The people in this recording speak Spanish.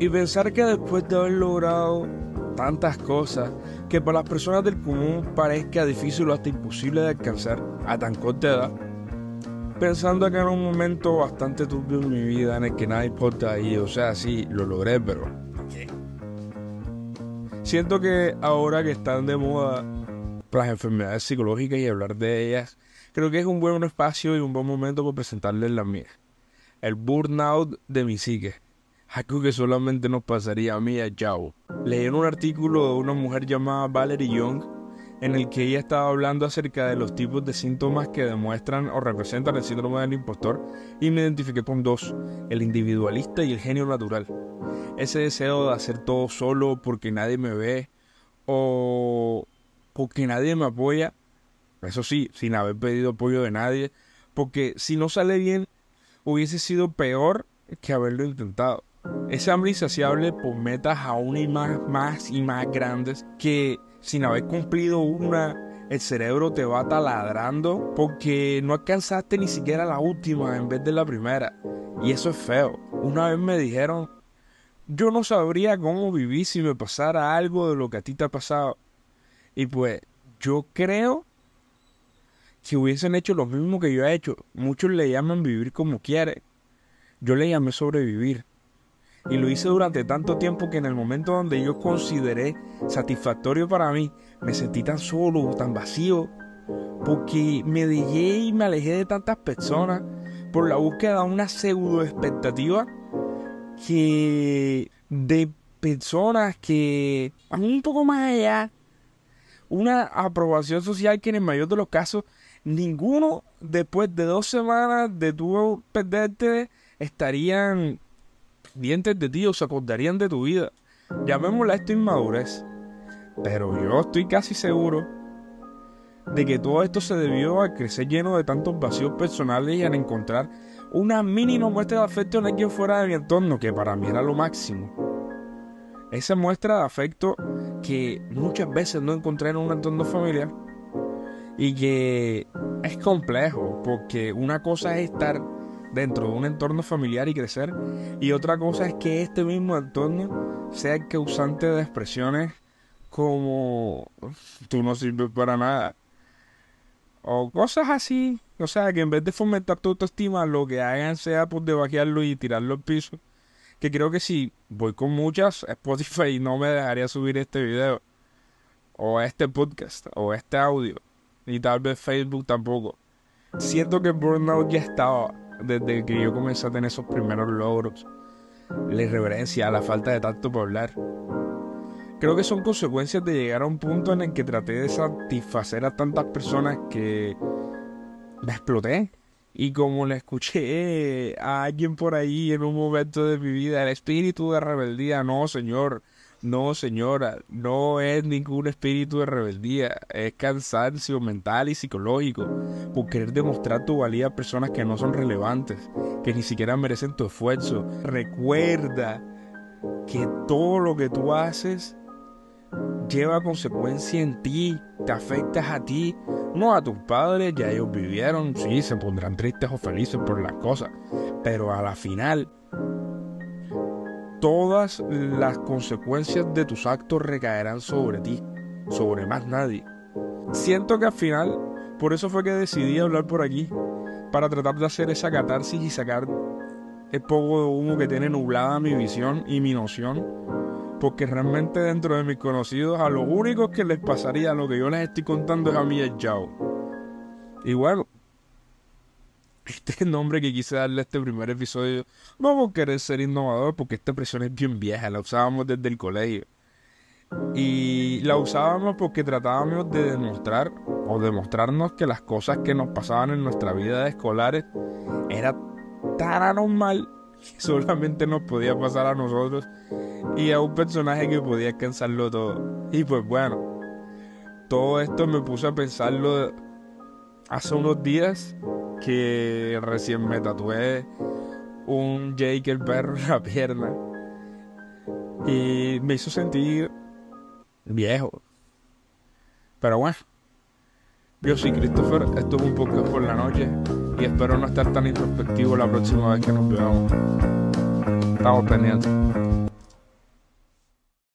Y pensar que después de haber logrado tantas cosas que para las personas del común parezca difícil o hasta imposible de alcanzar a tan corta edad, pensando que en un momento bastante turbio en mi vida en el que nada importa y o sea, sí, lo logré, pero Siento que ahora que están de moda las enfermedades psicológicas y hablar de ellas, creo que es un buen espacio y un buen momento para presentarles las mías. El burnout de mi psique. Algo que solamente nos pasaría a mí y a Yao. Leí en un artículo de una mujer llamada Valerie Young en el que ella estaba hablando acerca de los tipos de síntomas que demuestran o representan el síndrome del impostor y me identifiqué con dos, el individualista y el genio natural. Ese deseo de hacer todo solo porque nadie me ve o porque nadie me apoya, eso sí, sin haber pedido apoyo de nadie, porque si no sale bien hubiese sido peor que haberlo intentado. Ese hambre insaciable por metas aún y más, más y más grandes que sin haber cumplido una, el cerebro te va taladrando porque no alcanzaste ni siquiera la última en vez de la primera. Y eso es feo. Una vez me dijeron, yo no sabría cómo vivir si me pasara algo de lo que a ti te ha pasado. Y pues yo creo que hubiesen hecho lo mismo que yo he hecho. Muchos le llaman vivir como quiere. Yo le llamé sobrevivir. Y lo hice durante tanto tiempo que en el momento donde yo consideré satisfactorio para mí, me sentí tan solo, tan vacío, porque me dejé y me alejé de tantas personas por la búsqueda de una pseudo expectativa que de personas que van un poco más allá, una aprobación social que en el mayor de los casos ninguno después de dos semanas de tu perderte estarían dientes de ti o se acordarían de tu vida. Llamémosla esto inmadurez. Pero yo estoy casi seguro de que todo esto se debió a crecer lleno de tantos vacíos personales y a encontrar una mínima muestra de afecto en alguien fuera de mi entorno, que para mí era lo máximo. Esa muestra de afecto que muchas veces no encontré en un entorno familiar y que es complejo, porque una cosa es estar dentro de un entorno familiar y crecer. Y otra cosa es que este mismo entorno sea el causante de expresiones como tú no sirves para nada. O cosas así. O sea, que en vez de fomentar tu autoestima, lo que hagan sea pues debajearlo y tirarlo al piso. Que creo que si voy con muchas, Spotify no me dejaría subir este video. O este podcast. O este audio. Y tal vez Facebook tampoco. Siento que Burnout ya estaba desde que yo comencé a tener esos primeros logros, la irreverencia, la falta de tacto para hablar. Creo que son consecuencias de llegar a un punto en el que traté de satisfacer a tantas personas que me exploté. Y como le escuché a alguien por ahí en un momento de mi vida, el espíritu de rebeldía, no, señor, no, señora, no es ningún espíritu de rebeldía, es cansancio mental y psicológico por querer demostrar tu valía a personas que no son relevantes, que ni siquiera merecen tu esfuerzo. Recuerda que todo lo que tú haces lleva consecuencia en ti, te afectas a ti, no a tus padres, ya ellos vivieron, sí, se pondrán tristes o felices por las cosas, pero a la final todas las consecuencias de tus actos recaerán sobre ti, sobre más nadie. Siento que al final, por eso fue que decidí hablar por aquí, para tratar de hacer esa catarsis y sacar el poco de humo que tiene nublada mi visión y mi noción, porque realmente dentro de mis conocidos a los únicos que les pasaría lo que yo les estoy contando es a mí el Yao. Y bueno, este nombre que quise darle a este primer episodio. No por querer ser innovador, porque esta expresión es bien vieja, la usábamos desde el colegio. Y la usábamos porque tratábamos de demostrar o demostrarnos que las cosas que nos pasaban en nuestra vida de escolares era tan anormal que solamente nos podía pasar a nosotros y a un personaje que podía alcanzarlo todo. Y pues bueno, todo esto me puse a pensarlo hace unos días que recién me tatué un Jake el perro en la pierna y me hizo sentir viejo. Pero bueno, yo soy Christopher, esto es un podcast por la noche y espero no estar tan introspectivo la próxima vez que nos veamos. Estamos pendientes.